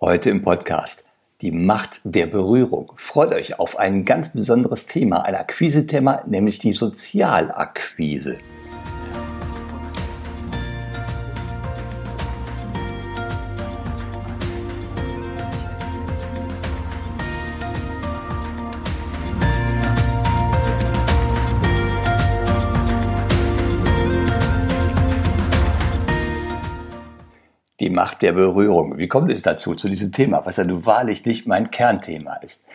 Heute im Podcast die Macht der Berührung. Freut euch auf ein ganz besonderes Thema, ein Akquise-Thema, nämlich die Sozialakquise. Die Macht der Berührung. Wie kommt es dazu, zu diesem Thema, was ja nun wahrlich nicht mein Kernthema ist?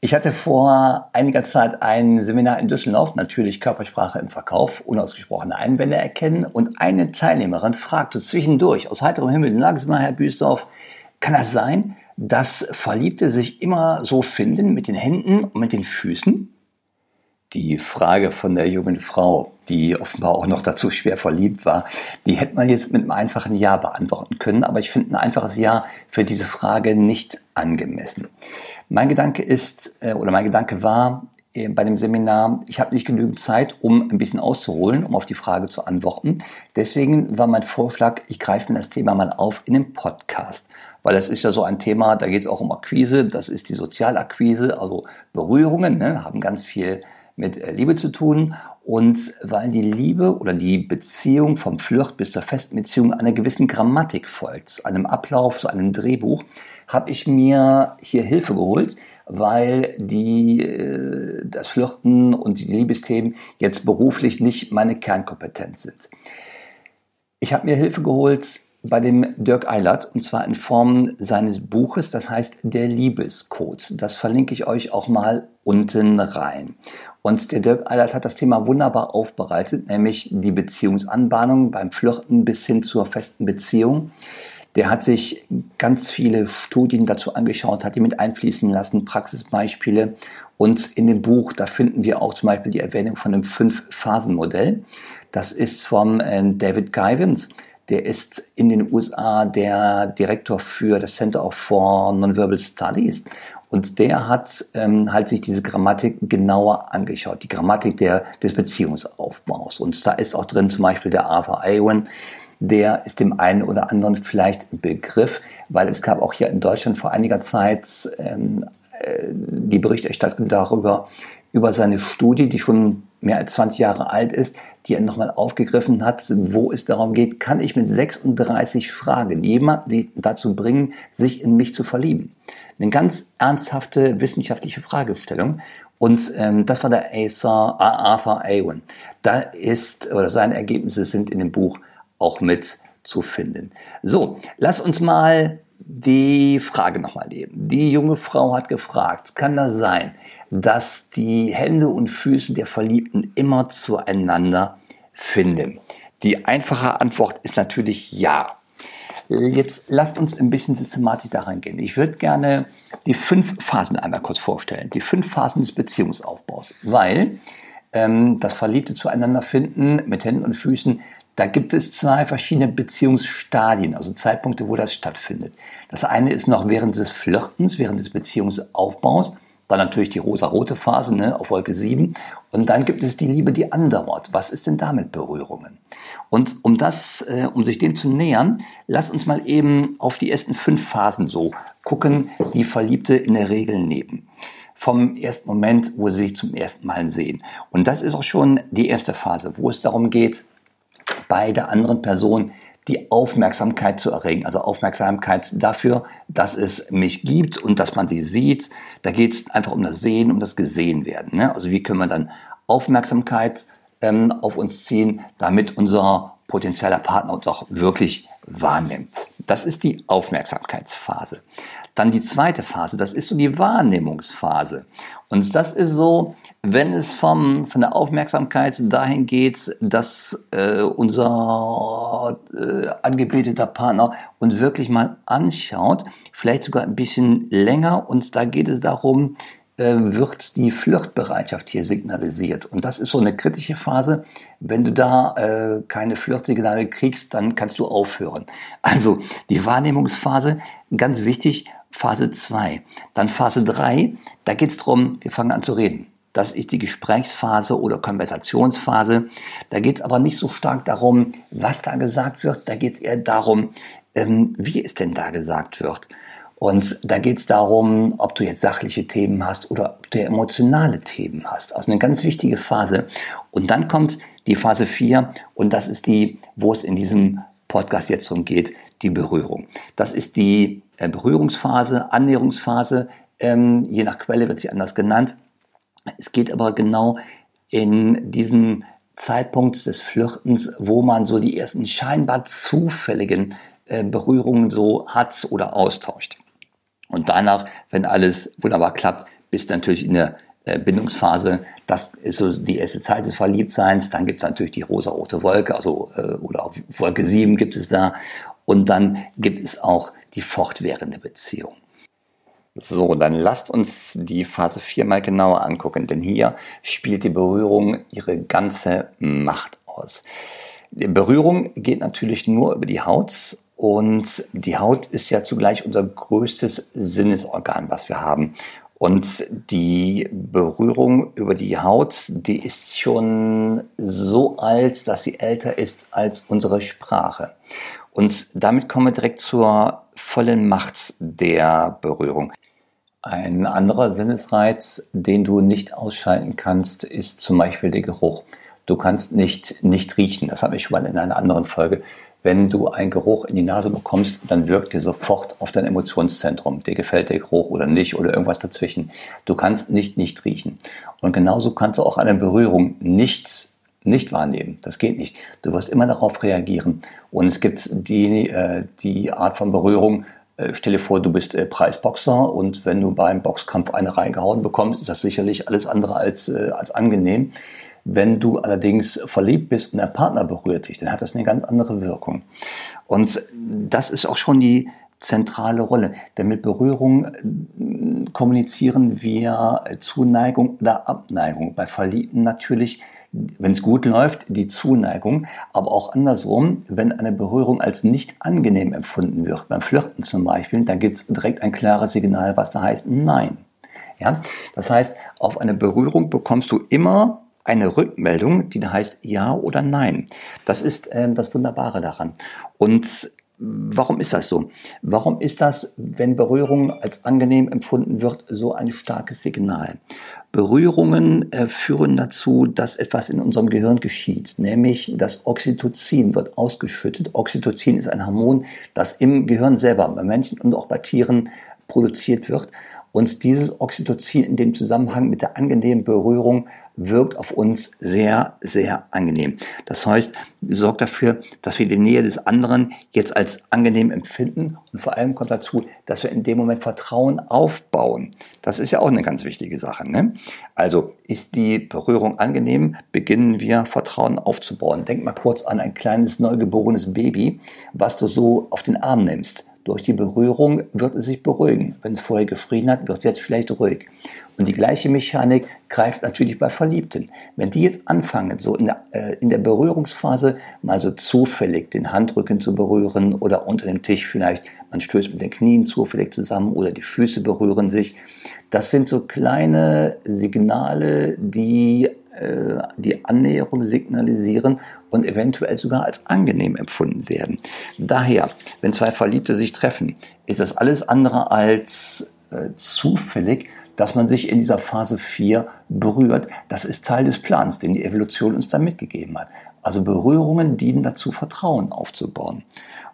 Ich hatte vor einiger Zeit ein Seminar in Düsseldorf, natürlich Körpersprache im Verkauf, unausgesprochene Einwände erkennen. Und eine Teilnehmerin fragte zwischendurch aus heiterem Himmel, sagen Sie mal, Herr Büsdorf, kann das sein, dass Verliebte sich immer so finden mit den Händen und mit den Füßen? die Frage von der jungen Frau, die offenbar auch noch dazu schwer verliebt war, die hätte man jetzt mit einem einfachen Ja beantworten können. Aber ich finde ein einfaches Ja für diese Frage nicht angemessen. Mein Gedanke ist, äh, oder mein Gedanke war, äh, bei dem Seminar, ich habe nicht genügend Zeit, um ein bisschen auszuholen, um auf die Frage zu antworten. Deswegen war mein Vorschlag, ich greife mir das Thema mal auf in dem Podcast. Weil das ist ja so ein Thema, da geht es auch um Akquise, das ist die Sozialakquise, also Berührungen, ne, haben ganz viel mit äh, Liebe zu tun und weil die Liebe oder die Beziehung vom Flirt bis zur festen Beziehung einer gewissen Grammatik folgt, einem Ablauf, so einem Drehbuch, habe ich mir hier Hilfe geholt, weil die, äh, das Flirten und die Liebesthemen jetzt beruflich nicht meine Kernkompetenz sind. Ich habe mir Hilfe geholt bei dem Dirk Eilert und zwar in Form seines Buches, das heißt Der Liebescode. Das verlinke ich euch auch mal unten rein. Und der Dirk Eilert hat das Thema wunderbar aufbereitet, nämlich die Beziehungsanbahnung beim Flirten bis hin zur festen Beziehung. Der hat sich ganz viele Studien dazu angeschaut, hat die mit einfließen lassen, Praxisbeispiele. Und in dem Buch, da finden wir auch zum Beispiel die Erwähnung von einem Fünf-Phasen-Modell. Das ist von äh, David Givens. Der ist in den USA der Direktor für das Center for Nonverbal Studies. Und der hat ähm, halt sich diese Grammatik genauer angeschaut, die Grammatik der, des Beziehungsaufbaus. Und da ist auch drin zum Beispiel der Arthur Awen, der ist dem einen oder anderen vielleicht ein Begriff, weil es gab auch hier in Deutschland vor einiger Zeit ähm, äh, die Berichterstattung darüber, über seine Studie, die schon mehr als 20 Jahre alt ist, die er nochmal aufgegriffen hat, wo es darum geht, kann ich mit 36 Fragen jemanden dazu bringen, sich in mich zu verlieben? Eine ganz ernsthafte wissenschaftliche Fragestellung. Und ähm, das war der Arthur, Arthur Awen. Da ist, oder seine Ergebnisse sind in dem Buch auch mit zu finden. So, lass uns mal die Frage nochmal nehmen. Die junge Frau hat gefragt, kann das sein, dass die Hände und Füße der Verliebten immer zueinander finden? Die einfache Antwort ist natürlich ja. Jetzt lasst uns ein bisschen systematisch da reingehen. Ich würde gerne die fünf Phasen einmal kurz vorstellen. Die fünf Phasen des Beziehungsaufbaus. Weil ähm, das Verliebte zueinander finden mit Händen und Füßen, da gibt es zwei verschiedene Beziehungsstadien, also Zeitpunkte, wo das stattfindet. Das eine ist noch während des Flirtens, während des Beziehungsaufbaus. Dann natürlich die rosa-rote Phase ne, auf Wolke 7. Und dann gibt es die Liebe, die andauert. Was ist denn damit Berührungen? Und um das, äh, um sich dem zu nähern, lass uns mal eben auf die ersten fünf Phasen so gucken, die Verliebte in der Regel nehmen. Vom ersten Moment, wo sie sich zum ersten Mal sehen. Und das ist auch schon die erste Phase, wo es darum geht, bei der anderen Person die Aufmerksamkeit zu erregen. Also Aufmerksamkeit dafür, dass es mich gibt und dass man sie sieht. Da geht es einfach um das Sehen, um das Gesehenwerden. Ne? Also wie können wir dann Aufmerksamkeit ähm, auf uns ziehen, damit unser potenzieller Partner uns auch wirklich wahrnimmt. Das ist die Aufmerksamkeitsphase. Dann die zweite Phase, das ist so die Wahrnehmungsphase. Und das ist so, wenn es vom, von der Aufmerksamkeit dahin geht, dass äh, unser äh, angebeteter Partner uns wirklich mal anschaut, vielleicht sogar ein bisschen länger. Und da geht es darum, wird die Flirtbereitschaft hier signalisiert. Und das ist so eine kritische Phase. Wenn du da äh, keine Flirtsignale kriegst, dann kannst du aufhören. Also die Wahrnehmungsphase, ganz wichtig, Phase 2. Dann Phase 3, da geht es darum, wir fangen an zu reden. Das ist die Gesprächsphase oder Konversationsphase. Da geht es aber nicht so stark darum, was da gesagt wird. Da geht es eher darum, ähm, wie es denn da gesagt wird. Und da geht es darum, ob du jetzt sachliche Themen hast oder ob du emotionale Themen hast. Also eine ganz wichtige Phase. Und dann kommt die Phase 4 und das ist die, wo es in diesem Podcast jetzt darum geht, die Berührung. Das ist die äh, Berührungsphase, Annäherungsphase. Ähm, je nach Quelle wird sie anders genannt. Es geht aber genau in diesen Zeitpunkt des Flirtens, wo man so die ersten scheinbar zufälligen äh, Berührungen so hat oder austauscht. Und danach, wenn alles wunderbar klappt, bist du natürlich in der äh, Bindungsphase. Das ist so die erste Zeit des Verliebtseins. Dann gibt es natürlich die rosa-rote Wolke, also äh, oder auch Wolke 7 gibt es da. Und dann gibt es auch die fortwährende Beziehung. So, dann lasst uns die Phase 4 mal genauer angucken, denn hier spielt die Berührung ihre ganze Macht aus. Die Berührung geht natürlich nur über die Haut und die Haut ist ja zugleich unser größtes Sinnesorgan, was wir haben. Und die Berührung über die Haut, die ist schon so alt, dass sie älter ist als unsere Sprache. Und damit kommen wir direkt zur vollen Macht der Berührung. Ein anderer Sinnesreiz, den du nicht ausschalten kannst, ist zum Beispiel der Geruch. Du kannst nicht, nicht riechen. Das habe ich schon mal in einer anderen Folge wenn du einen Geruch in die Nase bekommst, dann wirkt dir sofort auf dein Emotionszentrum. Dir gefällt der Geruch oder nicht oder irgendwas dazwischen. Du kannst nicht nicht riechen. Und genauso kannst du auch eine Berührung nicht nicht wahrnehmen. Das geht nicht. Du wirst immer darauf reagieren. Und es gibt die, äh, die Art von Berührung, äh, Stell dir vor, du bist äh, Preisboxer und wenn du beim Boxkampf eine reingehauen bekommst, ist das sicherlich alles andere als, äh, als angenehm. Wenn du allerdings verliebt bist und der Partner berührt dich, dann hat das eine ganz andere Wirkung. Und das ist auch schon die zentrale Rolle. Denn mit Berührung äh, kommunizieren wir Zuneigung oder Abneigung. Bei Verliebten natürlich wenn es gut läuft, die Zuneigung, aber auch andersrum, wenn eine Berührung als nicht angenehm empfunden wird, beim Flirten zum Beispiel, dann gibt es direkt ein klares Signal, was da heißt Nein. Ja? Das heißt, auf eine Berührung bekommst du immer eine Rückmeldung, die heißt Ja oder Nein. Das ist ähm, das Wunderbare daran. Und Warum ist das so? Warum ist das, wenn Berührung als angenehm empfunden wird, so ein starkes Signal? Berührungen äh, führen dazu, dass etwas in unserem Gehirn geschieht, nämlich das Oxytocin wird ausgeschüttet. Oxytocin ist ein Hormon, das im Gehirn selber, bei Menschen und auch bei Tieren produziert wird und dieses Oxytocin in dem Zusammenhang mit der angenehmen Berührung wirkt auf uns sehr, sehr angenehm. Das heißt, sorgt dafür, dass wir die Nähe des anderen jetzt als angenehm empfinden und vor allem kommt dazu, dass wir in dem Moment Vertrauen aufbauen. Das ist ja auch eine ganz wichtige Sache. Ne? Also ist die Berührung angenehm, beginnen wir Vertrauen aufzubauen. Denk mal kurz an ein kleines neugeborenes Baby, was du so auf den Arm nimmst. Durch die Berührung wird es sich beruhigen. Wenn es vorher geschrien hat, wird es jetzt vielleicht ruhig. Und die gleiche Mechanik greift natürlich bei Verliebten. Wenn die jetzt anfangen, so in der, äh, in der Berührungsphase mal so zufällig den Handrücken zu berühren oder unter dem Tisch vielleicht, man stößt mit den Knien zufällig zusammen oder die Füße berühren sich, das sind so kleine Signale, die äh, die Annäherung signalisieren und eventuell sogar als angenehm empfunden werden. Daher, wenn zwei Verliebte sich treffen, ist das alles andere als äh, zufällig, dass man sich in dieser Phase 4 berührt. Das ist Teil des Plans, den die Evolution uns da mitgegeben hat. Also Berührungen dienen dazu, Vertrauen aufzubauen.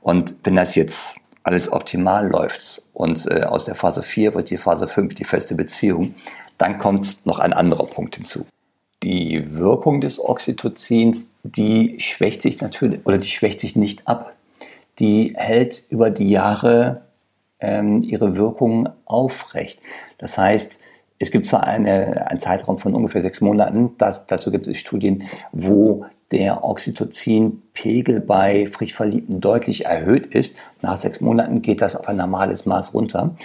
Und wenn das jetzt alles optimal läuft und äh, aus der Phase 4 wird die Phase 5 die feste Beziehung, dann kommt noch ein anderer Punkt hinzu die Wirkung des Oxytocins, die schwächt sich natürlich oder die schwächt sich nicht ab. Die hält über die Jahre ähm, ihre Wirkung aufrecht. Das heißt, es gibt zwar eine, einen Zeitraum von ungefähr sechs Monaten, das, dazu gibt es Studien, wo der Oxytocinpegel bei frisch Verliebten deutlich erhöht ist. Nach sechs Monaten geht das auf ein normales Maß runter.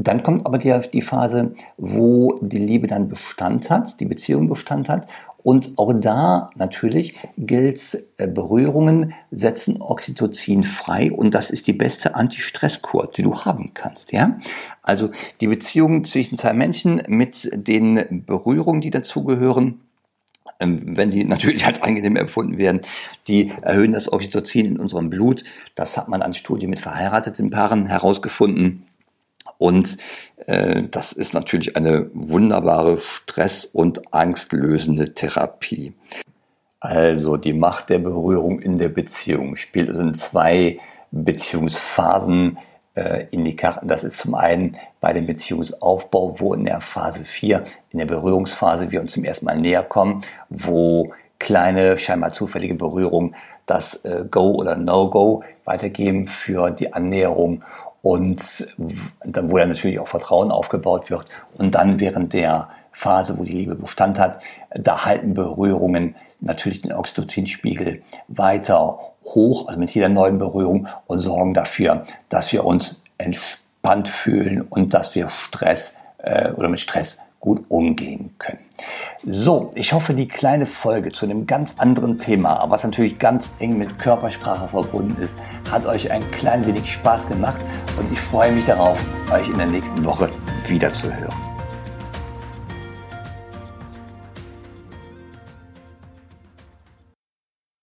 Dann kommt aber die, die Phase, wo die Liebe dann Bestand hat, die Beziehung Bestand hat. Und auch da natürlich gilt, äh, Berührungen setzen Oxytocin frei und das ist die beste Anti-Stress-Kur, die du haben kannst. Ja? Also die Beziehung zwischen zwei Menschen mit den Berührungen, die dazugehören, ähm, wenn sie natürlich als angenehm empfunden werden, die erhöhen das Oxytocin in unserem Blut. Das hat man an Studien mit verheirateten Paaren herausgefunden. Und äh, das ist natürlich eine wunderbare stress- und angstlösende Therapie. Also die Macht der Berührung in der Beziehung spielt in zwei Beziehungsphasen äh, in die Karten. Das ist zum einen bei dem Beziehungsaufbau, wo in der Phase 4, in der Berührungsphase wir uns zum ersten Mal näher kommen, wo kleine, scheinbar zufällige Berührungen das äh, Go oder No-Go weitergeben für die Annäherung und dann, wo dann natürlich auch Vertrauen aufgebaut wird. Und dann während der Phase, wo die Liebe Bestand hat, da halten Berührungen natürlich den Oxytocinspiegel weiter hoch, also mit jeder neuen Berührung und sorgen dafür, dass wir uns entspannt fühlen und dass wir Stress äh, oder mit Stress gut umgehen können. So, ich hoffe, die kleine Folge zu einem ganz anderen Thema, was natürlich ganz eng mit Körpersprache verbunden ist, hat euch ein klein wenig Spaß gemacht und ich freue mich darauf, euch in der nächsten Woche wiederzuhören.